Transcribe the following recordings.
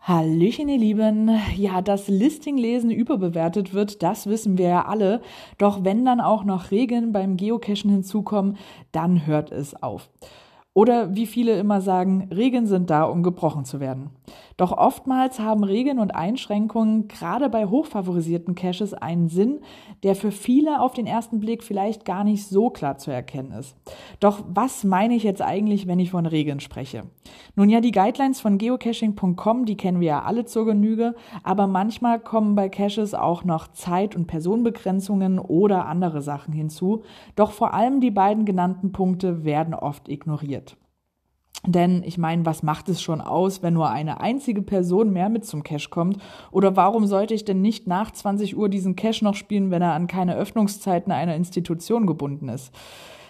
Hallöchen, ihr Lieben. Ja, dass Listinglesen überbewertet wird, das wissen wir ja alle. Doch wenn dann auch noch Regeln beim Geocachen hinzukommen, dann hört es auf. Oder wie viele immer sagen, Regeln sind da, um gebrochen zu werden. Doch oftmals haben Regeln und Einschränkungen gerade bei hochfavorisierten Caches einen Sinn, der für viele auf den ersten Blick vielleicht gar nicht so klar zu erkennen ist. Doch was meine ich jetzt eigentlich, wenn ich von Regeln spreche? Nun ja, die Guidelines von geocaching.com, die kennen wir ja alle zur Genüge, aber manchmal kommen bei Caches auch noch Zeit- und Personenbegrenzungen oder andere Sachen hinzu. Doch vor allem die beiden genannten Punkte werden oft ignoriert. Denn ich meine, was macht es schon aus, wenn nur eine einzige Person mehr mit zum Cash kommt? Oder warum sollte ich denn nicht nach 20 Uhr diesen Cash noch spielen, wenn er an keine Öffnungszeiten einer Institution gebunden ist?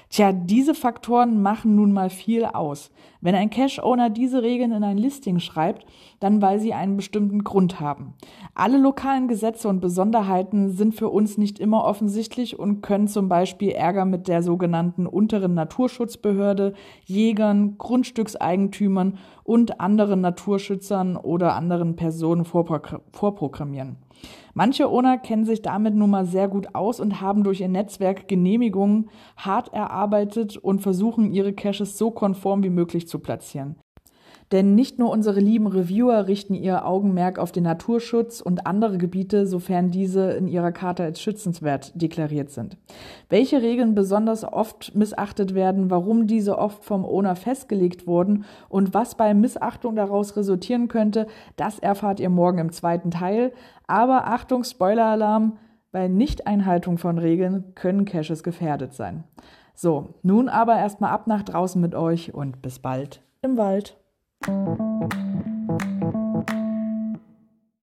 Tja, diese Faktoren machen nun mal viel aus. Wenn ein Cache-Owner diese Regeln in ein Listing schreibt, dann weil sie einen bestimmten Grund haben. Alle lokalen Gesetze und Besonderheiten sind für uns nicht immer offensichtlich und können zum Beispiel Ärger mit der sogenannten unteren Naturschutzbehörde, Jägern, Grundstückseigentümern und anderen Naturschützern oder anderen Personen vorprogrammieren. Manche Owner kennen sich damit nun mal sehr gut aus und haben durch ihr Netzwerk Genehmigungen hart erarbeitet und versuchen, ihre Caches so konform wie möglich zu platzieren. Denn nicht nur unsere lieben Reviewer richten ihr Augenmerk auf den Naturschutz und andere Gebiete, sofern diese in ihrer Karte als schützenswert deklariert sind. Welche Regeln besonders oft missachtet werden, warum diese oft vom Owner festgelegt wurden und was bei Missachtung daraus resultieren könnte, das erfahrt ihr morgen im zweiten Teil. Aber Achtung, Spoiler-Alarm, bei Nichteinhaltung von Regeln können Caches gefährdet sein. So, nun aber erstmal ab nach draußen mit euch und bis bald im Wald. うん。